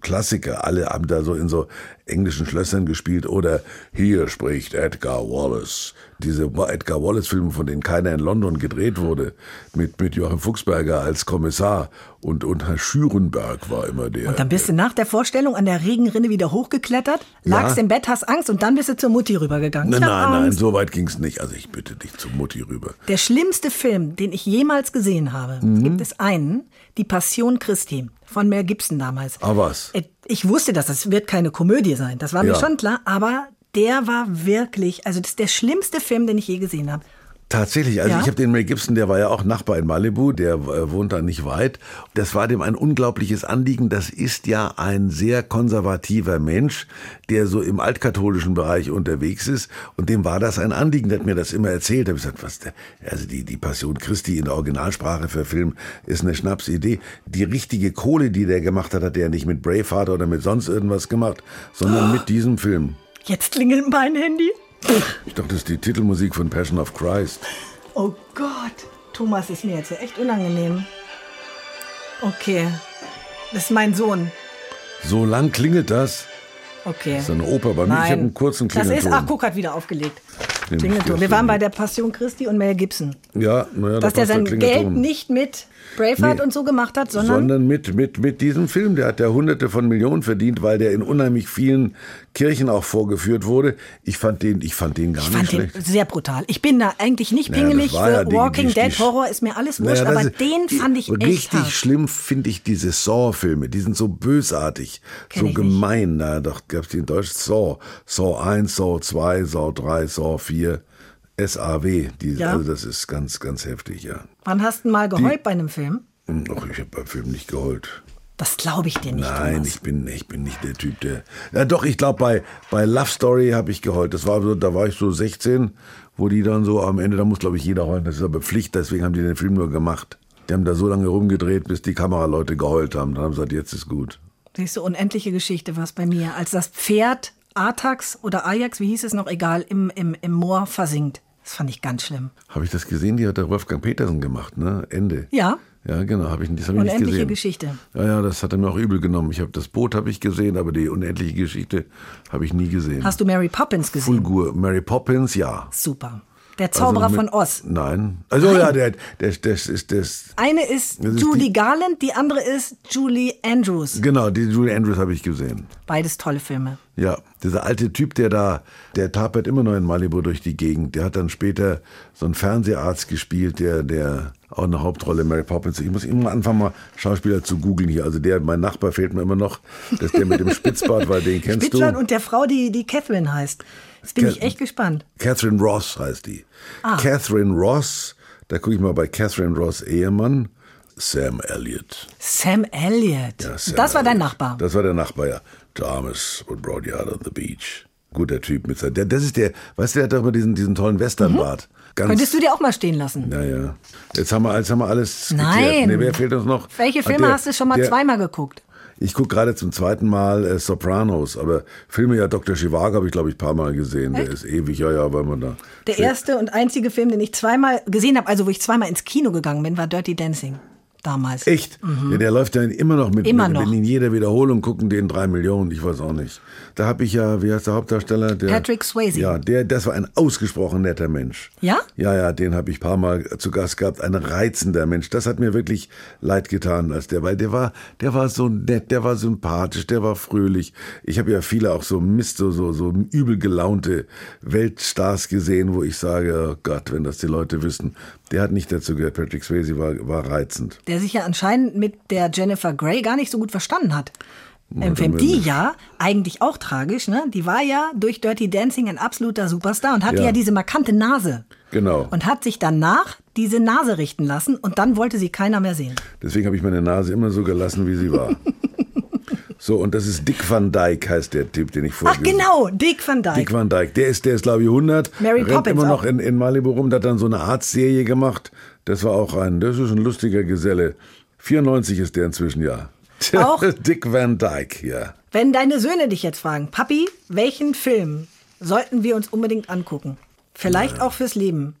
Klassiker. Alle haben da so in so englischen Schlössern gespielt. Oder hier spricht Edgar Wallace. Diese Edgar Wallace-Filme, von denen keiner in London gedreht wurde, mit, mit Joachim Fuchsberger als Kommissar. Und, und Herr Schürenberg war immer der. Und dann bist du nach der Vorstellung an der Regenrinne wieder hochgeklettert, lagst Ja. im Bett, hast Angst und dann bist du zur Mutti rübergegangen. Nein, nein, nein, so weit ging's nicht. Also ich bitte dich zur Mutti rüber. Der schlimmste Film, den ich jemals gesehen habe, Mhm. gibt es einen, Die Passion Christi von Mel Gibson damals. Ah, was? Äh, Ich wusste das, das wird keine Komödie sein, das war mir Ja. schon klar, aber der war wirklich, also das ist der schlimmste Film, den ich je gesehen habe. Tatsächlich, also Ja? ich habe den Mel Gibson, der war ja auch Nachbar in Malibu, der äh, wohnt da nicht weit. Das war dem ein unglaubliches Anliegen. Das ist ja ein sehr konservativer Mensch, der so im altkatholischen Bereich unterwegs ist. Und dem war das ein Anliegen, der hat mir das immer erzählt. Da habe ich gesagt, was der, also die, die Passion Christi in der Originalsprache verfilmen, ist eine Schnapsidee. Die richtige Kohle, die der gemacht hat, hat er nicht mit Braveheart oder mit sonst irgendwas gemacht, sondern mit diesem Film. Jetzt klingelt mein Handy. Ich dachte, das ist die Titelmusik von Passion of Christ. Oh Gott, Thomas ist mir jetzt echt unangenehm. Okay, das ist mein Sohn. So lang klingelt das. Okay. Das ist eine Oper. Bei mir, ich habe einen kurzen Das Klingelton. ist, ach, guck, hat wieder aufgelegt. Klingelton. Wir waren bei der Passion Christi und Mel Gibson. Ja, naja, da Dass der sein Geld nicht mit Braveheart Nee. und so gemacht hat, sondern, sondern mit, mit, mit diesem Film. Der hat ja hunderte von Millionen verdient, weil der in unheimlich vielen Kirchen auch vorgeführt wurde. Ich fand den, ich fand den gar ich nicht fand den schlecht. sehr brutal. Ich bin da eigentlich nicht pingelig für ja Walking die- Dead die- Horror, ist mir alles wurscht, Naja, aber ist- den fand ich echt Richtig hart. schlimm finde ich diese Saw-Filme. Die sind so bösartig, Kenn so gemein. Da doch gab es die in Deutsch Saw. Saw 1, Saw 2, Saw 3, Saw 4, SAW. Die, Ja. Also das ist ganz, ganz heftig, ja. Wann hast du mal geheult bei einem Film? Hm, Ach, ich habe beim Film nicht geheult. Das glaube ich dir nicht, Nein, Thomas. ich bin, ich bin nicht der Typ, der. Ja, doch, ich glaube, bei, bei Love Story habe ich geheult. Das war so, da war ich so 16, wo die dann so am Ende, da muss, glaube ich, jeder heulen. Das ist aber Pflicht, deswegen haben die den Film nur gemacht. Die haben da so lange rumgedreht, bis die Kameraleute geheult haben. Dann haben sie gesagt, jetzt ist gut. Siehst du, unendliche Geschichte war es bei mir. Als das Pferd Atax oder Ajax, wie hieß es noch, egal, im, im, im Moor versinkt. Das fand ich ganz schlimm. Habe ich das gesehen? Die hat der Wolfgang Petersen gemacht, ne? Ende. Ja, Ja, genau, habe ich, das habe ich nicht unendliche gesehen. Geschichte. Ja, ja, das hat er mir auch übel genommen. Ich habe das Boot habe ich gesehen, aber die unendliche Geschichte habe ich nie gesehen. Hast du Mary Poppins gesehen? Fulgur, Mary Poppins, ja. Super. Der Zauberer Also von mit- Oz. Nein. Also ja, der, der, das ist das. Eine ist Das ist Julie die- Garland, die andere ist Julie Andrews. Genau, die Julie Andrews habe ich gesehen. Beides tolle Filme. Ja, dieser alte Typ, der da, der tapert immer noch in Malibu durch die Gegend. Der hat dann später so einen Fernseharzt gespielt, der, der auch eine Hauptrolle Mary Poppins. Ich muss immer anfangen, mal Schauspieler zu googeln hier. Also der, mein Nachbar fehlt mir immer noch, dass der mit dem Spitzbart, weil den kennst Spitzland du. und der Frau, die, die Catherine heißt. Jetzt bin ich echt gespannt. Catherine Ross heißt die. Ah. Catherine Ross, da gucke ich mal bei Catherine Ross Ehemann, Sam Elliott. Sam Elliott. Ja, Sam das war dein. Nachbar. Das war der Nachbar, ja. Thomas what brought you out on the beach. Guter Typ mit seinem. Das ist der, weißt du, der hat doch immer diesen, diesen tollen Westernbart. Ganz, Mhm. Könntest du dir auch mal stehen lassen? Ja, ja. Jetzt haben wir, jetzt haben wir alles Nein. Nee, wer fehlt uns noch? Welche Ah, Filme der- hast du schon mal der- zweimal geguckt? Ich gucke gerade zum zweiten Mal äh, Sopranos, aber Filme ja Dr. Chivago habe ich glaube ich ein paar Mal gesehen. Der ist ewig, ja, ja, weil man da. Der erste und einzige Film, den ich zweimal gesehen habe, also wo ich zweimal ins Kino gegangen bin, war Dirty Dancing. Damals. Echt? Ja, der läuft ja immer noch mit. Mhm. Immer mit, noch. In jeder Wiederholung gucken den drei Millionen, ich weiß auch nicht. Da habe ich ja, wie heißt der Hauptdarsteller? Der, Patrick Swayze. Ja, der, das war ein ausgesprochen netter Mensch. Ja? Ja, ja, den habe ich ein paar Mal zu Gast gehabt. Ein reizender Mensch. Das hat mir wirklich leid getan, als der, weil der war, der war so nett, der war sympathisch, der war fröhlich. Ich habe ja viele auch so Mist, so, so, so übel gelaunte Weltstars gesehen, wo ich sage, oh Gott, wenn das die Leute wissen. Der hat nicht dazu gehört. Patrick Swayze war, war reizend. Der sich ja anscheinend mit der Jennifer Grey gar nicht so gut verstanden hat. Film. dann Die ja, eigentlich auch tragisch, ne? Die war ja durch Dirty Dancing ein absoluter Superstar und hatte ja, Ja. diese markante Nase. Genau. Und hat sich danach diese Nase richten lassen und dann wollte sie keiner mehr sehen. Deswegen habe ich meine Nase immer so gelassen, wie sie war. so, und das ist Dick Van Dyke, heißt der Typ, den ich vorher Ach genau, Dick Van Dyke. Dick Van Dyke, der ist, der ist glaube ich 100. Mary rennt Poppins immer noch in, in Malibu rum, der hat dann so eine Arztserie gemacht. Das war auch ein, das ist ein lustiger Geselle. 94 ist der inzwischen, ja. Auch? Dick Van Dyke, ja. Wenn deine Söhne dich jetzt fragen, Papi, welchen Film sollten wir uns unbedingt angucken? Vielleicht auch fürs Leben.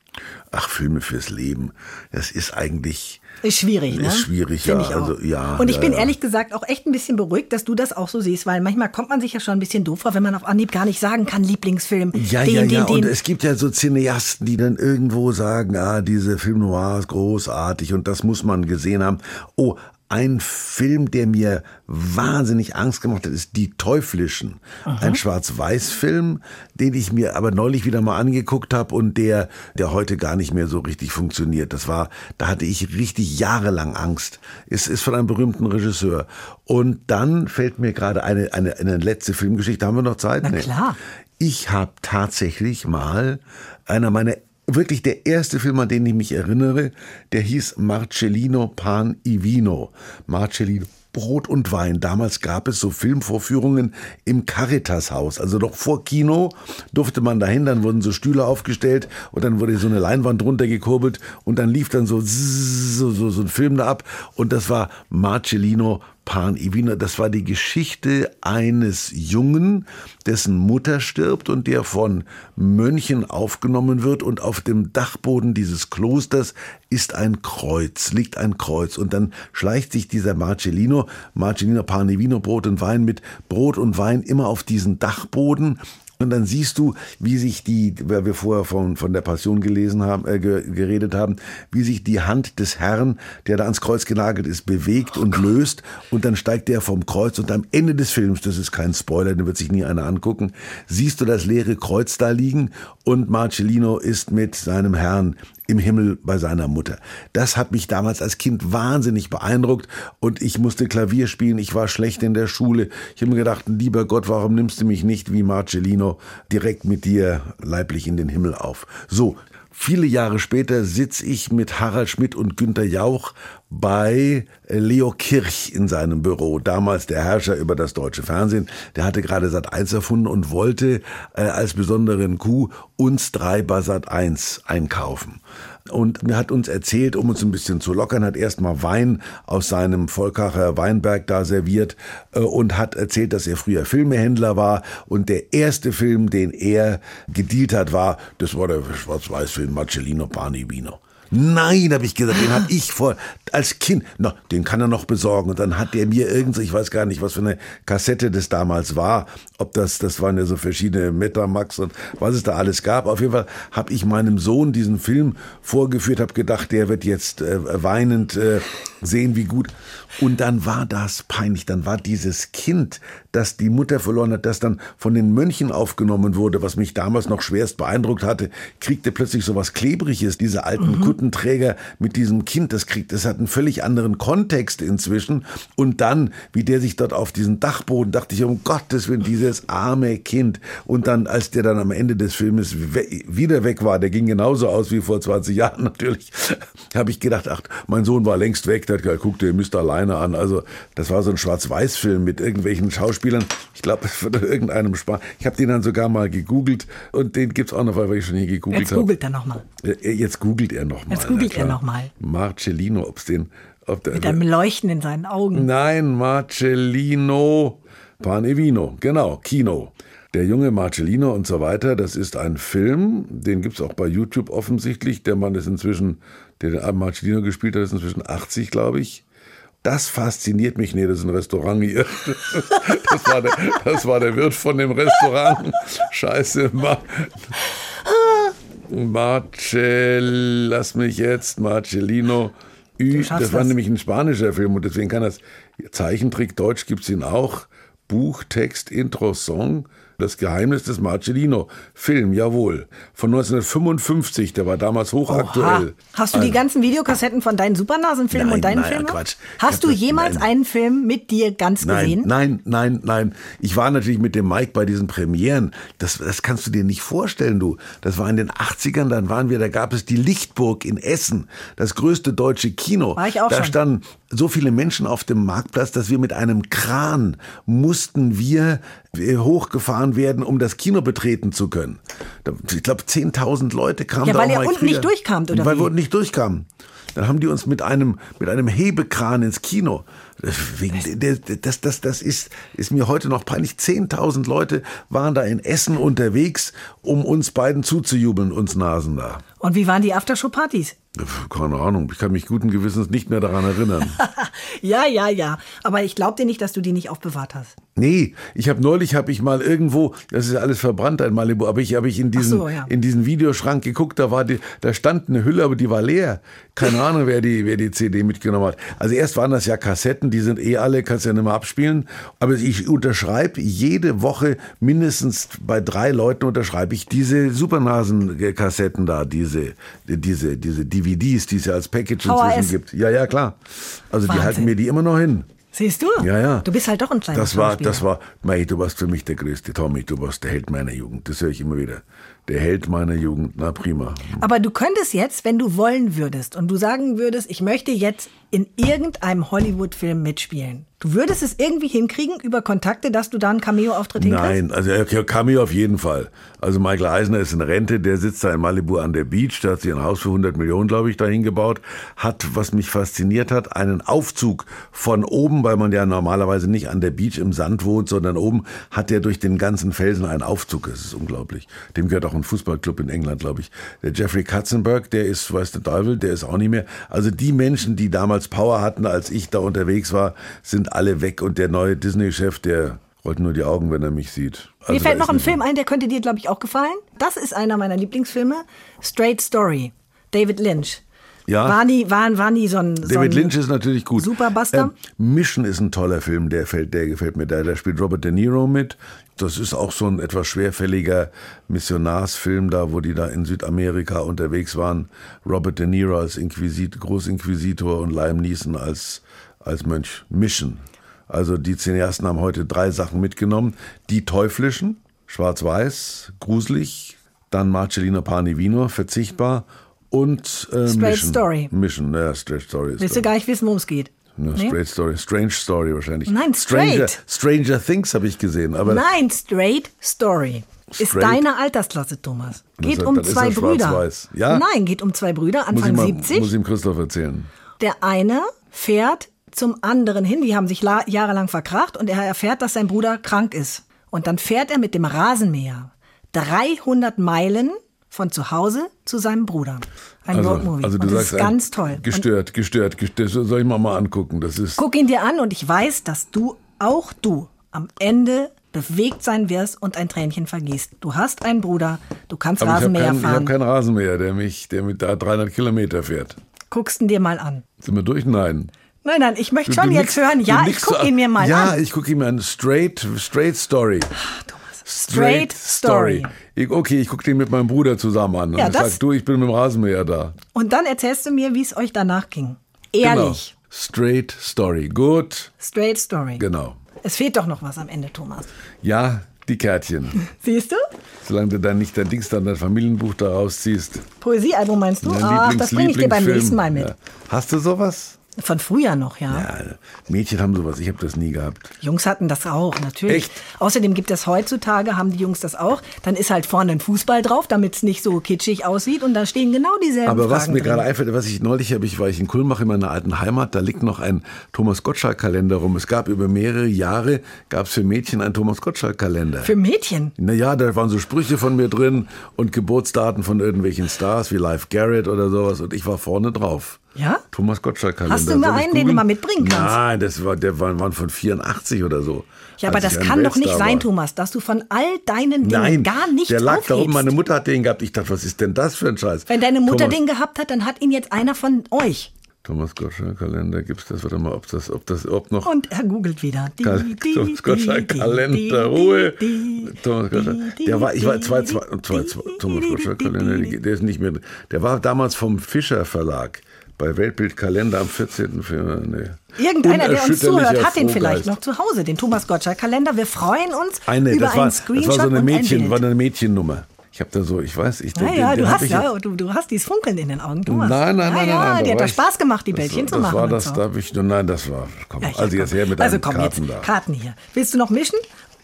Ach, Filme fürs Leben. Das ist eigentlich, Ist schwierig, ne? Ist schwierig, Find ja, also, ja, Und ich ja, bin ja. ehrlich gesagt auch echt ein bisschen beruhigt, dass du das auch so siehst, weil manchmal kommt man sich ja schon ein bisschen doof vor, wenn man auf Anhieb gar nicht sagen kann, Lieblingsfilm. Ja, den, ja, den, ja. den. Und es gibt ja so Cineasten, die dann irgendwo sagen, ah, diese Film Noir ist großartig und das muss man gesehen haben. Oh, ein Film, der mir wahnsinnig Angst gemacht hat, ist Die Teuflischen. Ein Schwarz-Weiß-Film, den ich mir aber neulich wieder mal angeguckt habe und der, der heute gar nicht mehr so richtig funktioniert. Das war, da hatte ich richtig jahrelang Angst. Es ist von einem berühmten Regisseur. Und dann fällt mir gerade eine, eine, eine letzte Filmgeschichte. Haben wir noch Zeit? Na Nee. klar. Ich habe tatsächlich mal einer meiner wirklich der erste Film, an den ich mich erinnere, der hieß Marcellino Pan i Vino. Marcellino Brot und Wein. Damals gab es so Filmvorführungen im Caritas-Haus. Also doch vor Kino durfte man dahin, dann wurden so Stühle aufgestellt und dann wurde so eine Leinwand runtergekurbelt und dann lief dann so, so, so, so ein Film da ab und das war Marcellino Pan Ivina, das war die Geschichte eines Jungen, dessen Mutter stirbt und der von Mönchen aufgenommen wird und auf dem Dachboden dieses Klosters ist ein Kreuz, liegt ein Kreuz. Und dann schleicht sich dieser Marcellino, Marcellino Pan Ivino, Brot und Wein mit Brot und Wein immer auf diesen Dachboden und dann siehst du, wie sich die, weil wir vorher von, von der Passion gelesen haben, äh, ge- geredet haben, wie sich die Hand des Herrn, der da ans Kreuz genagelt ist, bewegt und löst. Und dann steigt der vom Kreuz und am Ende des Films, das ist kein Spoiler, den wird sich nie einer angucken, siehst du das leere Kreuz da liegen und Marcellino ist mit seinem Herrn im Himmel bei seiner Mutter. Das hat mich damals als Kind wahnsinnig beeindruckt und ich musste Klavier spielen, ich war schlecht in der Schule. Ich habe mir gedacht, lieber Gott, warum nimmst du mich nicht wie Marcellino direkt mit dir leiblich in den Himmel auf? So, Viele Jahre später sitze ich mit Harald Schmidt und Günter Jauch bei Leo Kirch in seinem Büro. Damals der Herrscher über das deutsche Fernsehen. Der hatte gerade Sat 1 erfunden und wollte äh, als besonderen Coup uns drei bei Sat 1 einkaufen. Und er hat uns erzählt, um uns ein bisschen zu lockern, hat erstmal Wein aus seinem Volkacher Weinberg da serviert äh, und hat erzählt, dass er früher Filmehändler war und der erste Film, den er gedealt hat, war, das war der Schwarz-Weiß-Film Marcellino Pani Vino. Nein, habe ich gesagt, den habe ich vor als Kind. Na, den kann er noch besorgen. Und dann hat der mir irgend so, ich weiß gar nicht, was für eine Kassette das damals war. Ob das, das waren ja so verschiedene Metamax und was es da alles gab. Auf jeden Fall habe ich meinem Sohn diesen Film vorgeführt, habe gedacht, der wird jetzt äh, weinend äh, sehen, wie gut. Und dann war das peinlich. Dann war dieses Kind, das die Mutter verloren hat, das dann von den Mönchen aufgenommen wurde, was mich damals noch schwerst beeindruckt hatte, kriegte plötzlich so was Klebriges. Diese alten mhm. Kuttenträger mit diesem Kind, das kriegt, das hat einen völlig anderen Kontext inzwischen. Und dann, wie der sich dort auf diesen Dachboden, dachte ich, um Gottes Willen, dieses arme Kind. Und dann, als der dann am Ende des Filmes wieder weg war, der ging genauso aus wie vor 20 Jahren natürlich, habe ich gedacht, ach, mein Sohn war längst weg, der hat gesagt, guck dir Mr. Alleine an. Also das war so ein Schwarz-Weiß-Film mit irgendwelchen Schauspielern. Ich glaube, von irgendeinem Spaß. Ich habe den dann sogar mal gegoogelt und den gibt's auch noch, weil ich schon hier gegoogelt habe. Jetzt googelt er nochmal. Jetzt googelt er nochmal. Jetzt googelt er nochmal. Marcellino, ob's den... Ob der, Mit einem Leuchten in seinen Augen. Nein, Marcellino Panevino, genau, Kino. Der junge Marcellino und so weiter, das ist ein Film, den gibt's auch bei YouTube offensichtlich. Der Mann ist inzwischen, der den Marcellino gespielt hat, ist inzwischen 80, glaube ich. Das fasziniert mich. Nee, das ist ein Restaurant hier. Das war der, das war der Wirt von dem Restaurant. Scheiße. Mar Marcel, lass mich jetzt, Marcellino. Ü, das war nämlich ein spanischer Film und deswegen kann das Zeichentrick Deutsch gibt's ihn auch. Buch, Text, Intro, Song. Das Geheimnis des Marcellino. Film, jawohl. Von 1955, der war damals hochaktuell. Oha. Hast du die ganzen Videokassetten von deinen Supernasenfilmen und deinen Filmen? Quatsch. Hast du jemals nein. einen Film mit dir ganz nein, gesehen? Nein, nein, nein. Ich war natürlich mit dem Mike bei diesen Premieren. Das, das kannst du dir nicht vorstellen, du. Das war in den 80ern, dann waren wir, da gab es die Lichtburg in Essen, das größte deutsche Kino. War ich auch da schon. standen so viele Menschen auf dem Marktplatz, dass wir mit einem Kran mussten wir äh, hochgefahren werden, um das Kino betreten zu können. Ich glaube, 10.000 Leute kamen ja, da weil ihr unten nicht durchkamt, oder Weil wie? wir unten nicht durchkamen. Dann haben die uns mit einem, mit einem Hebekran ins Kino. Das, das, das ist, ist mir heute noch peinlich. 10.000 Leute waren da in Essen unterwegs, um uns beiden zuzujubeln, uns Nasen da. Und wie waren die Aftershow-Partys? Keine Ahnung, ich kann mich guten Gewissens nicht mehr daran erinnern. ja, ja, ja. Aber ich glaube dir nicht, dass du die nicht aufbewahrt hast. Nee, ich habe neulich habe ich mal irgendwo, das ist alles verbrannt in Malibu, aber ich habe ich in diesen so, ja. in diesen Videoschrank geguckt, da war die, da stand eine Hülle, aber die war leer. Keine Ahnung, wer die wer die CD mitgenommen hat. Also erst waren das ja Kassetten, die sind eh alle, kannst ja nicht mehr abspielen, aber ich unterschreibe jede Woche mindestens bei drei Leuten unterschreibe ich diese Supernasen Kassetten da, diese diese diese DVDs, die es ja als Package inzwischen VHS. gibt. Ja, ja, klar. Also Wahnsinn. die halten mir die immer noch hin. Siehst du? Ja, ja. Du bist halt doch ein kleiner Das war, das war, Mei, du warst für mich der größte Tommy, du warst der Held meiner Jugend. Das höre ich immer wieder. Der Held meiner Jugend, na prima. Aber du könntest jetzt, wenn du wollen würdest und du sagen würdest, ich möchte jetzt in irgendeinem Hollywood-Film mitspielen. Du würdest es irgendwie hinkriegen über Kontakte, dass du da einen Cameo-Auftritt hinkriegst? Nein, also Cameo auf jeden Fall. Also Michael Eisner ist in Rente, der sitzt da in Malibu an der Beach, der hat sich ein Haus für 100 Millionen, glaube ich, dahin gebaut, hat, was mich fasziniert hat, einen Aufzug von oben, weil man ja normalerweise nicht an der Beach im Sand wohnt, sondern oben hat er durch den ganzen Felsen einen Aufzug. Das ist unglaublich. Dem gehört auch ein Fußballclub in England, glaube ich. Der Jeffrey Katzenberg, der ist, weiß der Teufel, der ist auch nicht mehr. Also die Menschen, die damals Power hatten, als ich da unterwegs war, sind alle weg und der neue Disney-Chef, der rollt nur die Augen, wenn er mich sieht. Also Mir fällt noch ein Film ein, der könnte dir, glaube ich, auch gefallen. Das ist einer meiner Lieblingsfilme. Straight Story. David Lynch. Ja. War nie, war, war nie so ein. so David ein Lynch ist natürlich gut. Superbuster. Ähm, Mission ist ein toller Film, der, fällt, der gefällt mir. Da, da spielt Robert De Niro mit. Das ist auch so ein etwas schwerfälliger Missionarsfilm da, wo die da in Südamerika unterwegs waren. Robert De Niro als Inquisit, Großinquisitor und Liam Neeson als, als Mönch. Mission. Also die Cineasten haben heute drei Sachen mitgenommen. Die teuflischen, schwarz-weiß, gruselig. Dann Marcellino Panivino, verzichtbar. Und äh, Straight Mission. Story. Mission, ja, Straight Story. ist Willst du gar nicht wissen, worum es geht? ja, Nee? Straight Story, Strange Story wahrscheinlich. Nein, Stranger, straight. Stranger Things habe ich gesehen, aber Nein, Straight Story. Ist Straight? deine Altersklasse, Thomas. Geht ist- um ist zwei er Brüder. Ja? Nein, geht um zwei Brüder, muss Anfang ich, mal, 70. muss ich ihm Christoph erzählen. Der eine fährt zum anderen hin, die haben sich la- jahrelang verkracht und er erfährt, dass sein Bruder krank ist. Und dann fährt er mit dem Rasenmäher 300 Meilen von zu Hause zu seinem Bruder. Ein Also, Roadmovie. also du und das sagst ist ganz toll. Gestört, gestört, gestört. Das Soll ich mal mal angucken? Das ist guck ihn dir an und ich weiß, dass du, auch du, am Ende bewegt sein wirst und ein Tränchen vergießt. Du hast einen Bruder, du kannst aber ich habe Rasenmäher ich hab fahren. keinen Rasenmäher, der mich, der mit da 300 Kilometer fährt. Guckst ihn dir mal an. Sind wir durch? Nein. Nein, nein, ich möchte Du- schon du jetzt nickst- hören. du Ja, ich gucke ihn mir mal ja, an. ich gucke ihn mir an. Straight, straight Story. Straight Story. Ich, okay, ich gucke den mit meinem Bruder zusammen an. Ja, und das- sag, du, ich bin mit dem Rasenmäher da. Und dann erzählst du mir, wie es euch danach ging. Genau. Ehrlich. Straight Story. Gut. Straight Story. Genau. Es fehlt doch noch was am Ende, Thomas. Ja, die Kärtchen. Siehst du? Solange du dann nicht dein Dings, dann dein Familienbuch da rausziehst. Poesiealbum meinst du? Ach, das bringe ich dir beim nächsten Mal mit. Ja. Hast du sowas? Von früher noch, ja. Ja, Mädchen haben sowas. Ich habe das nie gehabt. Jungs hatten das auch, natürlich. Echt? Außerdem gibt es heutzutage, haben die Jungs das auch. Dann ist halt vorne ein Fußball drauf, damit es nicht so kitschig aussieht. Und da stehen genau dieselben Aber was Fragen mir drin. gerade einfällt, was ich neulich habe, ich war ich in Kulmbach in meiner alten Heimat, da liegt noch ein Thomas Gottschalk-Kalender rum. Es gab über mehrere Jahre, gab es für Mädchen einen Thomas Gottschalk-Kalender. Für Mädchen. Naja, da waren so Sprüche von mir drin und Geburtsdaten von irgendwelchen Stars wie Live Garrett oder sowas und ich war vorne drauf. Ja? Thomas Gottschalk-Kalender. Hast du mal einen, den du mal mitbringen kannst? Nein, das war, der war, waren von 84 oder so. Ja, aber das kann doch nicht sein, war. Thomas, dass du von all deinen Dingen Nein, gar nichts der lag da oben. Meine Mutter hat den gehabt. Ich dachte, was ist denn das für ein Scheiß? Wenn deine Mutter Thomas, den gehabt hat, dann hat ihn jetzt einer von euch. Thomas Gottschalk-Kalender, gibt's das? Warte mal, ob das, ob das, ob noch. Und er googelt wieder. Die, Kal- die, Thomas die, Gottschalk-Kalender, die, Ruhe. Thomas Gottschalk. Der war, ich war zwei, zwei, zwei, zwei Thomas die, Gottschalk-Kalender, die, der ist nicht mehr. Der war damals vom Fischer Verlag bei Weltbild Kalender am 14. Februar. Nee. Irgendeiner, der uns zuhört, hat den vielleicht noch zu Hause, den Thomas Gottschalk-Kalender. Wir freuen uns Eine, über das war, einen das Screenshot war so eine ein Mädchen, Bild. war eine Mädchennummer. Ich habe da so, ich weiß, ich Ja, den- ja, den du hast, ich ja jetzt- du, du hast dieses Funkeln in den Augen, Thomas. Nein, nein, nein, ja, nein, nein. da hat war das ich- Spaß gemacht, die das Bällchen war, zu das machen. War und das, so. da hab ich, nein, das war, komm, Ja, also jetzt komm. her mit also deinen komm, Karten jetzt da. Karten hier. Willst du noch mischen?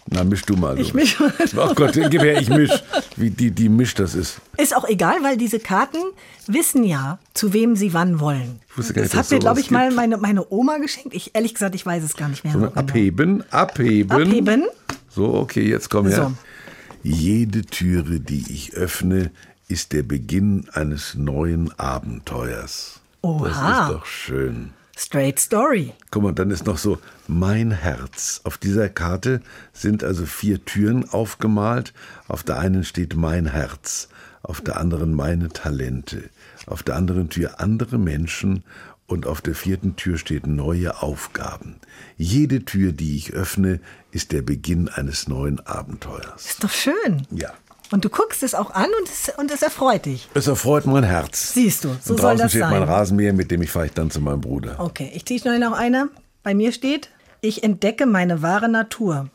Na, misch du mal. Ich misch. Ach Gott, gib her, ich misch. Wie die, die Misch das ist. Ist auch egal, weil diese Karten wissen ja, zu wem sie wann wollen. wusste gar das nicht, hat dass mir, glaube ich, mal meine, meine Oma geschenkt. Ich, ehrlich gesagt, ich weiß es gar nicht mehr. So, abheben, abheben. Abheben. So, okay, jetzt komm her. So. Jede Türe, die ich öffne, ist der Beginn eines neuen Abenteuers. Oha. Das ist doch schön. Straight Story. Guck mal, dann ist noch so mein Herz. Auf dieser Karte sind also vier Türen aufgemalt. Auf der einen steht mein Herz, auf der anderen meine Talente, auf der anderen Tür andere Menschen und auf der vierten Tür steht neue Aufgaben. Jede Tür, die ich öffne, ist der Beginn eines neuen Abenteuers. Ist doch schön. Ja. Und du guckst es auch an und es, und es erfreut dich. Es erfreut mein Herz. Siehst du, so und soll draußen das steht sein. mein Rasenmäher, mit dem ich fahre ich dann zu meinem Bruder. Okay, ich ziehe schnell noch eine. Bei mir steht, ich entdecke meine wahre Natur.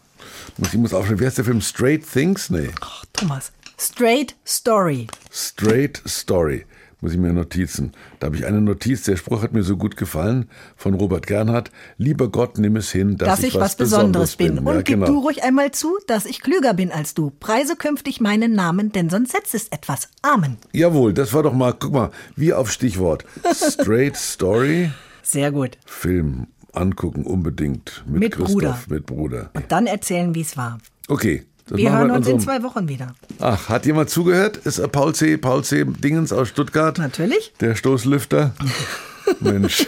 Ich muss aufschreiben, wie heißt der Film? Straight Things? Nee. Ach, Thomas. Straight Story. Straight Story. Muss ich mir Notizen. Da habe ich eine Notiz, der Spruch hat mir so gut gefallen, von Robert Gernhardt. Lieber Gott, nimm es hin, dass, dass ich was Besonderes bin. Und Ja, gib genau. du ruhig einmal zu, dass ich klüger bin als du. Preise künftig meinen Namen, denn sonst setzt es etwas. Amen. Jawohl, das war doch mal, guck mal, wie auf Stichwort. Straight Story, Sehr gut. Film angucken unbedingt mit, Mit Christoph, Bruder. mit Bruder. Und dann erzählen, wie es war. Okay. Das Wir hören uns in zwei Wochen wieder. Ach, hat jemand zugehört? Ist äh, Paul C. Paul C. Dingens aus Stuttgart? Natürlich. Der Stoßlüfter? Mensch.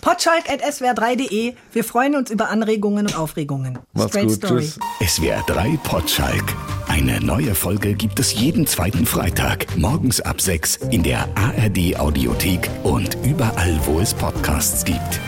Potschalk.swr3.de. Wir freuen uns über Anregungen und Aufregungen. Macht's Straight gut. Story. Tschüss. SWR 3 Potschalk. Eine neue Folge gibt es jeden zweiten Freitag, morgens ab 6 in der ARD Audiothek und überall, wo es Podcasts gibt.